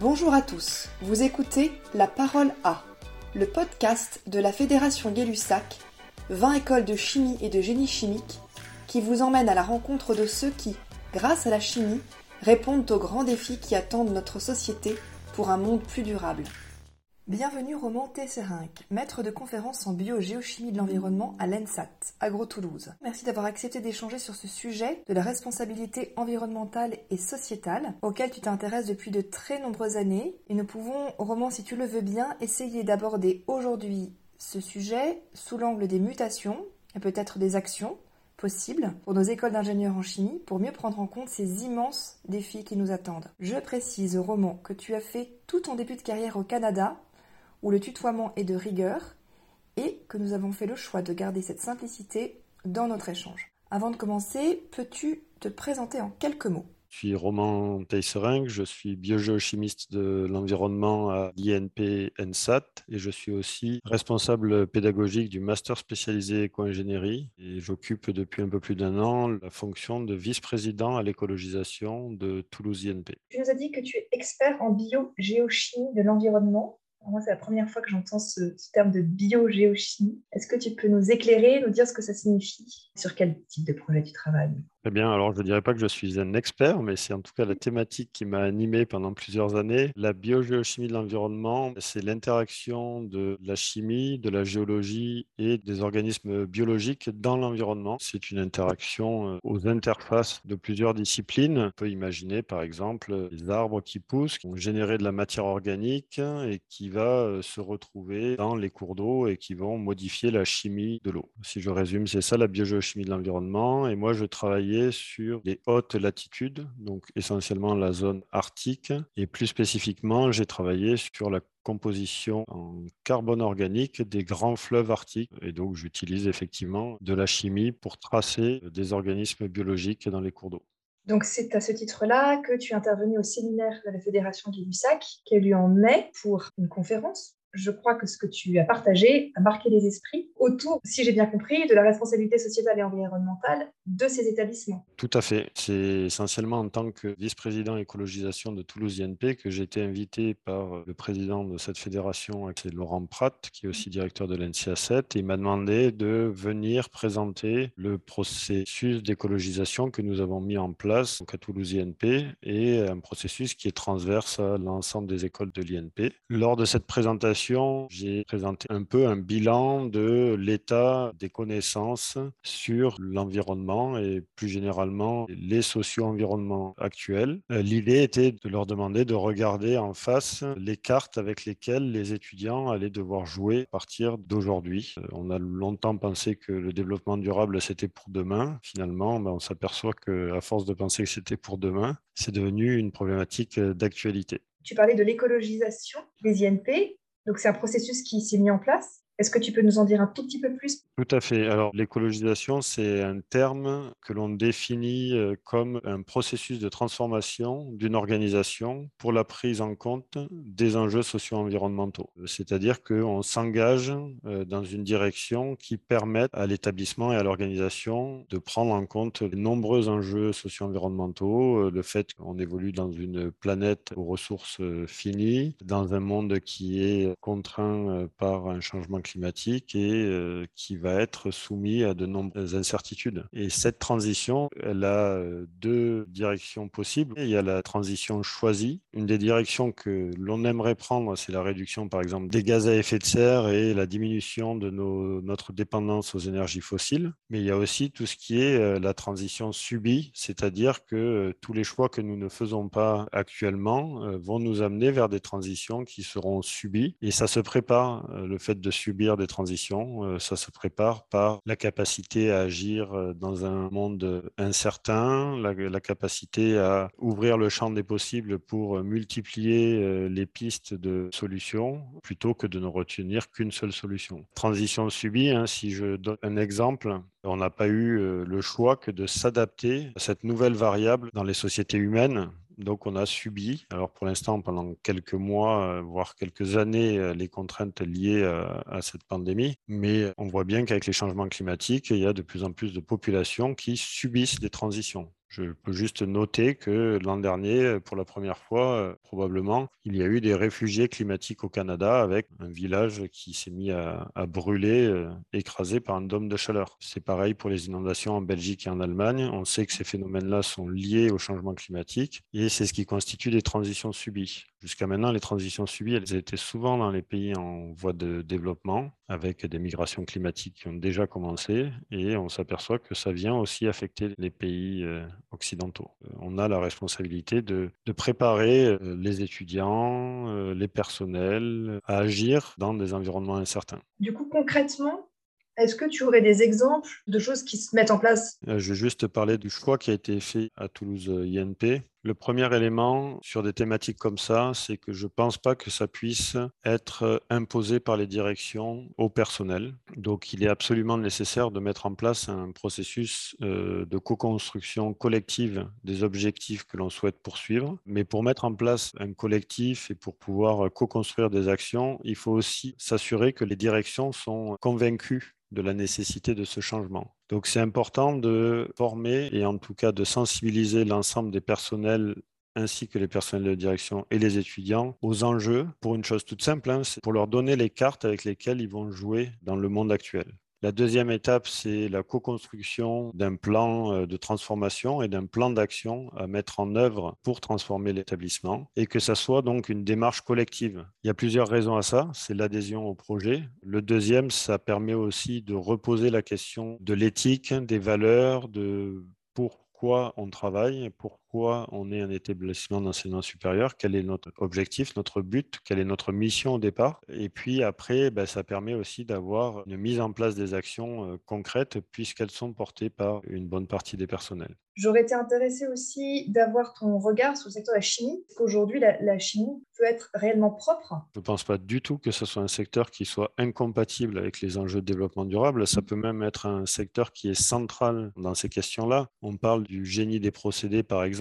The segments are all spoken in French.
Bonjour à tous, vous écoutez La Parole A, le podcast de la Fédération Gay-Lussac, 20 écoles de chimie et de génie chimique, qui vous emmène à la rencontre de ceux qui, grâce à la chimie, répondent aux grands défis qui attendent notre société pour un monde plus durable. Bienvenue Roman Tesserinck, maître de conférence en biogéochimie de l'environnement à l'ENSAT, Agro-Toulouse. Merci d'avoir accepté d'échanger sur ce sujet de la responsabilité environnementale et sociétale auquel tu t'intéresses depuis de très nombreuses années. Et nous pouvons, Roman, si tu le veux bien, essayer d'aborder aujourd'hui ce sujet sous l'angle des mutations et peut-être des actions possibles pour nos écoles d'ingénieurs en chimie pour mieux prendre en compte ces immenses défis qui nous attendent. Je précise, Roman, que tu as fait tout ton début de carrière au Canada où le tutoiement est de rigueur et que nous avons fait le choix de garder cette simplicité dans notre échange. Avant de commencer, peux-tu te présenter en quelques mots? Je suis Roman Teissering, je suis biogéochimiste de l'environnement à l'INP NSAT et je suis aussi responsable pédagogique du master spécialisé éco-ingénierie et j'occupe depuis un peu plus d'un an la fonction de vice-président à l'écologisation de Toulouse INP. Tu nous as dit que tu es expert en biogéochimie de l'environnement. Moi, c'est la première fois que j'entends ce, terme de biogéochimie. Est-ce que tu peux nous éclairer, nous dire ce que ça signifie? Sur quel type de projet tu travailles? Eh bien, alors je ne dirais pas que je suis un expert, mais c'est en tout cas la thématique qui m'a animé pendant plusieurs années. La biogéochimie de l'environnement, c'est l'interaction de la chimie, de la géologie et des organismes biologiques dans l'environnement. C'est une interaction euh, aux interfaces de plusieurs disciplines. On peut imaginer par exemple les arbres qui poussent, qui ont généré de la matière organique et qui va euh, se retrouver dans les cours d'eau et qui vont modifier la chimie de l'eau. Si je résume, c'est ça la biogéochimie de l'environnement. Et moi, je travaillais sur les hautes latitudes, donc essentiellement la zone arctique. Et plus spécifiquement, j'ai travaillé sur la composition en carbone organique des grands fleuves arctiques. Et donc, j'utilise effectivement de la chimie pour tracer des organismes biologiques dans les cours d'eau. Donc, c'est à ce titre-là que tu es intervenu au séminaire de la Fédération Gay-Lussac, qui a eu lieu en mai pour une conférence je crois que ce que tu as partagé a marqué les esprits autour, si j'ai bien compris, de la responsabilité sociétale et environnementale de ces établissements. Tout à fait. C'est essentiellement en tant que vice-président écologisation de Toulouse INP que j'ai été invité par le président de cette fédération, c'est Laurent Pratt, qui est aussi directeur de l'NCA 7, et il m'a demandé de venir présenter le processus d'écologisation que nous avons mis en place à Toulouse INP et un processus qui est transverse à l'ensemble des écoles de l'INP. Lors de cette présentation, j'ai présenté un peu un bilan de l'état des connaissances sur l'environnement et plus généralement les socio-environnements actuels. Euh, l'idée était de leur demander de regarder en face les cartes avec lesquelles les étudiants allaient devoir jouer à partir d'aujourd'hui. Euh, on a longtemps pensé que le développement durable c'était pour demain. Finalement, ben, on s'aperçoit qu'à force de penser que c'était pour demain, c'est devenu une problématique d'actualité. Tu parlais de l'écologisation des INP. Donc c'est un processus qui s'est mis en place est-ce que tu peux nous en dire un tout petit peu plus? Tout à fait. Alors, l'écologisation, c'est un terme que l'on définit euh, comme un processus de transformation d'une organisation pour la prise en compte des enjeux socio-environnementaux. C'est-à-dire qu'on s'engage euh, dans une direction qui permette à l'établissement et à l'organisation de prendre en compte les nombreux enjeux socio-environnementaux, euh, le fait qu'on évolue dans une planète aux ressources finies, dans un monde qui est contraint par un changement climatique climatique et euh, qui va être soumis à de nombreuses incertitudes. Et cette transition, elle a euh, deux directions possibles. Il y a la transition choisie. Une des directions que l'on aimerait prendre, c'est la réduction, par exemple, des gaz à effet de serre et la diminution de nos, notre dépendance aux énergies fossiles. Mais il y a aussi tout ce qui est euh, la transition subie, c'est-à-dire que tous les choix que nous ne faisons pas actuellement vont nous amener vers des transitions qui seront subies. Et ça se prépare, le fait de subir des transitions. Euh, ça se prépare par la capacité à agir euh, dans un monde incertain, la, capacité à ouvrir le champ des possibles pour multiplier euh, les pistes de solutions plutôt que de ne retenir qu'une seule solution. Transition subie, hein, si je donne un exemple, on n'a pas eu le choix que de s'adapter à cette nouvelle variable dans les sociétés humaines donc, on a subi, alors pour l'instant, pendant quelques mois, euh, voire quelques années, euh, les contraintes liées euh, à cette pandémie. Mais on voit bien qu'avec les changements climatiques, il y a de plus en plus de populations qui subissent des transitions. Je peux juste noter que l'an dernier, pour la première fois, euh, probablement, il y a eu des réfugiés climatiques au Canada avec un village qui s'est mis à, brûler, euh, écrasé par un dôme de chaleur. C'est pareil pour les inondations en Belgique et en Allemagne. On sait que ces phénomènes-là sont liés au changement climatique et c'est ce qui constitue des transitions subies. Jusqu'à maintenant, les transitions subies, elles étaient souvent dans les pays en voie de développement, avec des migrations climatiques qui ont déjà commencé, et on s'aperçoit que ça vient aussi affecter les pays euh, occidentaux. Euh, on a la responsabilité de, préparer euh, les étudiants, les personnels à agir dans des environnements incertains. Du coup, concrètement, est-ce que tu aurais des exemples de choses qui se mettent en place? Je vais juste parler du choix qui a été fait à Toulouse INP le premier élément sur des thématiques comme ça, c'est que je ne pense pas que ça puisse être imposé par les directions au personnel. Donc il est absolument nécessaire de mettre en place un processus euh, de co-construction collective des objectifs que l'on souhaite poursuivre. Mais pour mettre en place un collectif et pour pouvoir co-construire des actions, il faut aussi s'assurer que les directions sont convaincues de la nécessité de ce changement. Donc c'est important de former et en tout cas de sensibiliser l'ensemble des personnels ainsi que les personnels de direction et les étudiants aux enjeux pour une chose toute simple, hein, c'est pour leur donner les cartes avec lesquelles ils vont jouer dans le monde actuel. La deuxième étape, c'est la co-construction d'un plan euh, de transformation et d'un plan d'action à mettre en œuvre pour transformer l'établissement et que ça soit donc une démarche collective. Il y a plusieurs raisons à ça. C'est l'adhésion au projet. Le deuxième, ça permet aussi de reposer la question de l'éthique, des valeurs, de pourquoi on travaille, pourquoi on est un établissement d'enseignement supérieur, quel est notre objectif, notre but, quelle est notre mission au départ. Et puis après, ben, ça permet aussi d'avoir une mise en place des actions euh, concrètes puisqu'elles sont portées par une bonne partie des personnels. J'aurais été intéressée aussi d'avoir ton regard sur le secteur de la chimie. Qu'aujourd'hui, la, la chimie peut être réellement propre? Je ne pense pas du tout que ce soit un secteur qui soit incompatible avec les enjeux de développement durable. Ça peut même être un secteur qui est central dans ces questions-là. On parle du génie des procédés, par exemple.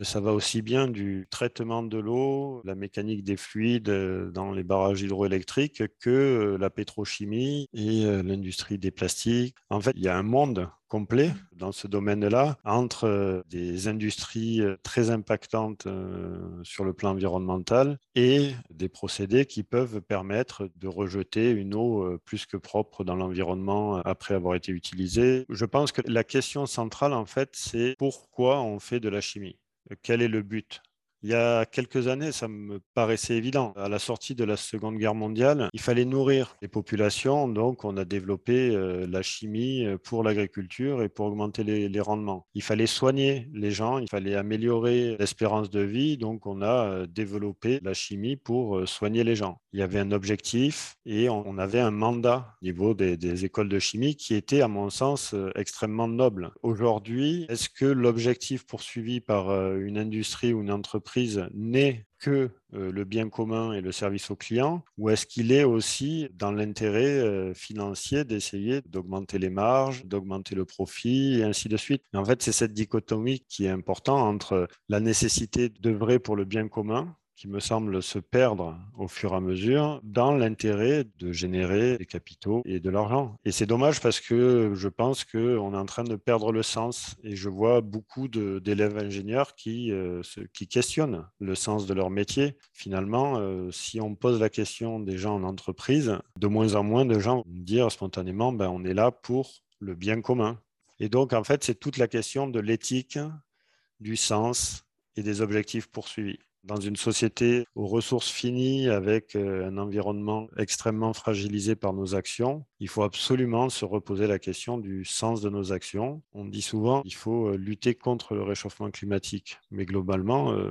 Ça va aussi bien du traitement de l'eau, la mécanique des fluides euh, dans les barrages hydroélectriques que euh, la pétrochimie et euh, l'industrie des plastiques. En fait, il y a un monde complet dans ce domaine-là, entre euh, des industries euh, très impactantes euh, sur le plan environnemental et des procédés qui peuvent permettre de rejeter une eau plus que propre dans l'environnement après avoir été utilisée. Je pense que la question centrale, en fait, c'est pourquoi on fait de la chimie? Quel est le but? Il y a quelques années, ça me paraissait évident. À la sortie de la Seconde Guerre mondiale, il fallait nourrir les populations, donc on a développé euh, la chimie euh, pour l'agriculture et pour augmenter les, rendements. Il fallait soigner les gens, il fallait améliorer l'espérance de vie, donc on a euh, développé la chimie pour soigner les gens. Il y avait un objectif et on avait un mandat au niveau des, des écoles de chimie qui était, à mon sens, extrêmement noble. Aujourd'hui, est-ce que l'objectif poursuivi par une industrie ou une entreprise n'est que euh, le bien commun et le service au client ou est-ce qu'il est aussi dans l'intérêt euh, financier d'essayer d'augmenter les marges, d'augmenter le profit et ainsi de suite? En fait, c'est cette dichotomie qui est importante entre la nécessité d'œuvrer pour le bien commun qui me semble se perdre au fur et à mesure dans l'intérêt de générer des capitaux et de l'argent. Et c'est dommage parce que je pense qu'on est en train de perdre le sens et je vois beaucoup d'élèves ingénieurs qui, euh, qui questionnent le sens de leur métier. Finalement, euh, si on pose la question des gens en entreprise, de moins en moins de gens vont dire spontanément, ben, on est là pour le bien commun. Et donc, en fait, c'est toute la question de l'éthique, du sens et des objectifs poursuivis. Dans une société aux ressources finies, avec euh, un environnement extrêmement fragilisé par nos actions, il faut absolument se reposer la question du sens de nos actions. On dit souvent qu'il faut euh, lutter contre le réchauffement climatique, mais globalement, euh,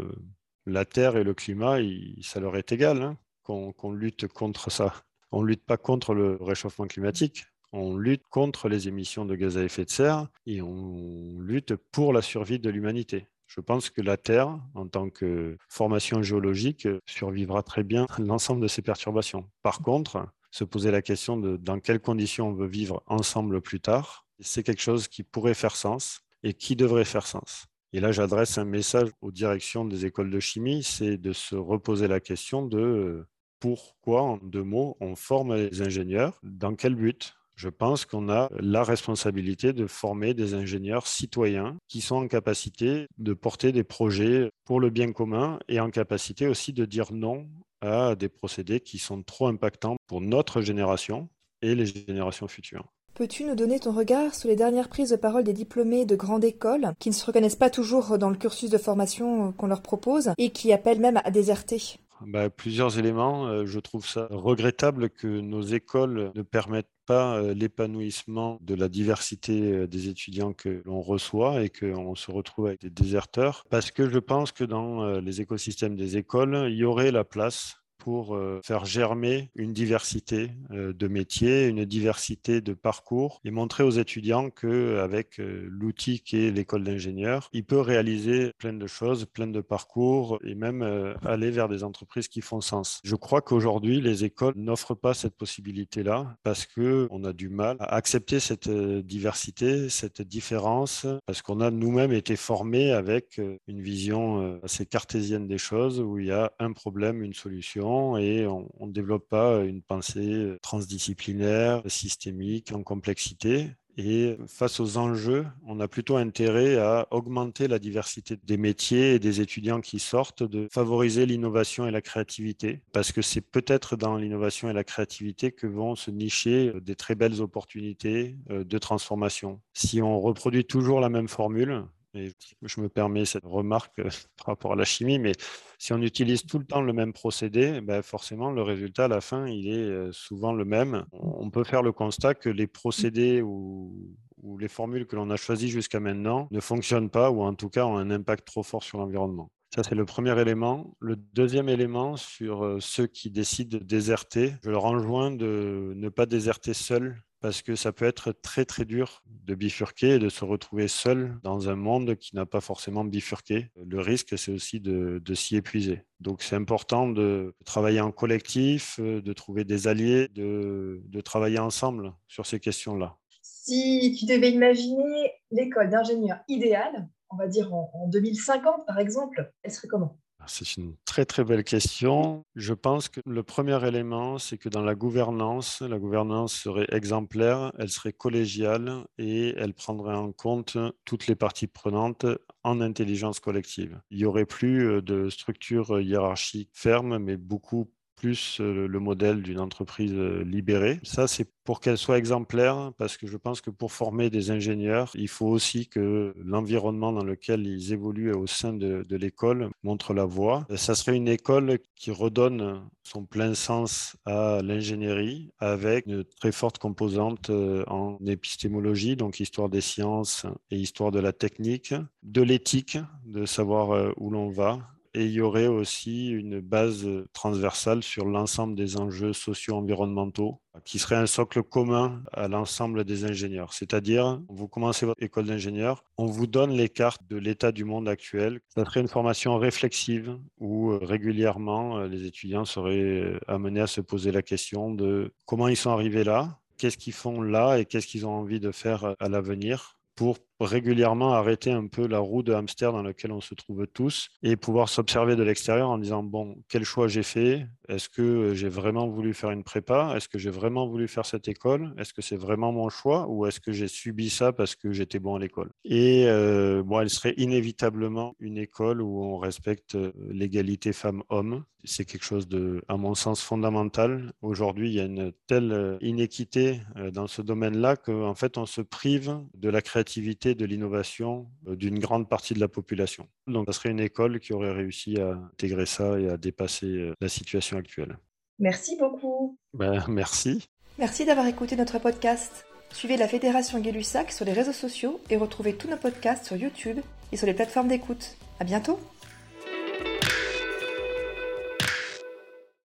la Terre et le climat, ça leur est égal hein, qu'on lutte contre ça. On ne lutte pas contre le réchauffement climatique, on lutte contre les émissions de gaz à effet de serre et on lutte pour la survie de l'humanité. Je pense que la Terre, en tant que formation géologique, survivra très bien l'ensemble de ces perturbations. Par contre, se poser la question de dans quelles conditions on veut vivre ensemble plus tard, c'est quelque chose qui pourrait faire sens et qui devrait faire sens. Et là, j'adresse un message aux directions des écoles de chimie, c'est de se reposer la question de pourquoi, en deux mots, on forme les ingénieurs, dans quel but? Je pense qu'on a la responsabilité de former des ingénieurs citoyens qui sont en capacité de porter des projets pour le bien commun et en capacité aussi de dire non à des procédés qui sont trop impactants pour notre génération et les générations futures. Peux-tu nous donner ton regard sur les dernières prises de parole des diplômés de grande école qui ne se reconnaissent pas toujours dans le cursus de formation qu'on leur propose et qui appellent même à déserter? Bah, plusieurs éléments. Euh, je trouve ça regrettable que nos écoles ne permettent pas l'épanouissement de la diversité des étudiants que l'on reçoit et qu'on se retrouve avec des déserteurs. Parce que je pense que dans les écosystèmes des écoles, il y aurait la place pour euh, faire germer une diversité euh, de métiers, une diversité de parcours et montrer aux étudiants qu'avec euh, l'outil qui est l'école d'ingénieur, il peut réaliser plein de choses, plein de parcours et même aller vers des entreprises qui font sens. Je crois qu'aujourd'hui, les écoles n'offrent pas cette possibilité-là parce qu'on a du mal à accepter cette diversité, cette différence, parce qu'on a nous-mêmes été formés avec une vision assez cartésienne des choses où il y a un problème, une solution et on ne développe pas une pensée euh, transdisciplinaire, systémique, en complexité. Et face aux enjeux, on a plutôt intérêt à augmenter la diversité des métiers et des étudiants qui sortent, de favoriser l'innovation et la créativité, parce que c'est peut-être dans l'innovation et la créativité que vont se nicher euh, des très belles opportunités euh, de transformation. Si on reproduit toujours la même formule, je me permets cette remarque euh, par rapport à la chimie, mais si on utilise tout le temps le même procédé, ben forcément, le résultat à la fin, il est euh, souvent le même. On peut faire le constat que les procédés ou, ou les formules que l'on a choisies jusqu'à maintenant ne fonctionnent pas ou en tout cas ont un impact trop fort sur l'environnement. Ça, c'est le premier élément. Le deuxième élément sur euh, ceux qui décident de déserter, je leur enjoins de ne pas déserter seuls parce que ça peut être très très dur de bifurquer et de se retrouver seul dans un monde qui n'a pas forcément bifurqué. Le risque, c'est aussi de, s'y épuiser. Donc c'est important de travailler en collectif, de trouver des alliés, de, travailler ensemble sur ces questions-là. Si tu devais imaginer l'école d'ingénieur idéale, on va dire en, en 2050 par exemple, elle serait comment? C'est une très très belle question. Je pense que le premier élément, c'est que dans la gouvernance, la gouvernance serait exemplaire, elle serait collégiale et elle prendrait en compte toutes les parties prenantes en intelligence collective. Il n'y aurait plus euh, de structure hiérarchique ferme, mais beaucoup plus euh, le modèle d'une entreprise euh, libérée. Ça, c'est pour qu'elle soit exemplaire, parce que je pense que pour former des ingénieurs, il faut aussi que l'environnement dans lequel ils évoluent au sein de, l'école montre la voie. Ça serait une école qui redonne son plein sens à l'ingénierie avec une très forte composante euh, en épistémologie, donc histoire des sciences et histoire de la technique, de l'éthique, de savoir où l'on va, et il y aurait aussi une base transversale sur l'ensemble des enjeux socio-environnementaux qui serait un socle commun à l'ensemble des ingénieurs. C'est-à-dire, vous commencez votre école d'ingénieur, on vous donne les cartes de l'état du monde actuel. Ça serait une formation réflexive où euh, régulièrement euh, les étudiants seraient euh, amenés à se poser la question de comment ils sont arrivés là, qu'est-ce qu'ils font là et qu'est-ce qu'ils ont envie de faire à l'avenir pour régulièrement arrêter un peu la roue de hamster dans laquelle on se trouve tous et pouvoir s'observer de l'extérieur en disant bon quel choix j'ai fait? Est-ce que j'ai vraiment voulu faire une prépa? Est-ce que j'ai vraiment voulu faire cette école? Est-ce que c'est vraiment mon choix? Ou est-ce que j'ai subi ça parce que j'étais bon à l'école? Et euh, elle serait inévitablement une école où on respecte euh, l'égalité femmes-hommes. C'est quelque chose de à mon sens fondamental. Aujourd'hui il y a une telle euh, inéquité dans ce domaine-là qu'en fait on se prive de la créativité de l'innovation euh, d'une grande partie de la population. Donc, ça serait une école qui aurait réussi à intégrer ça et à dépasser euh, la situation actuelle. Merci beaucoup. Ben, merci. Merci d'avoir écouté notre podcast. Suivez la Fédération Gay-Lussac sur les réseaux sociaux et retrouvez tous nos podcasts sur YouTube et sur les plateformes d'écoute. À bientôt!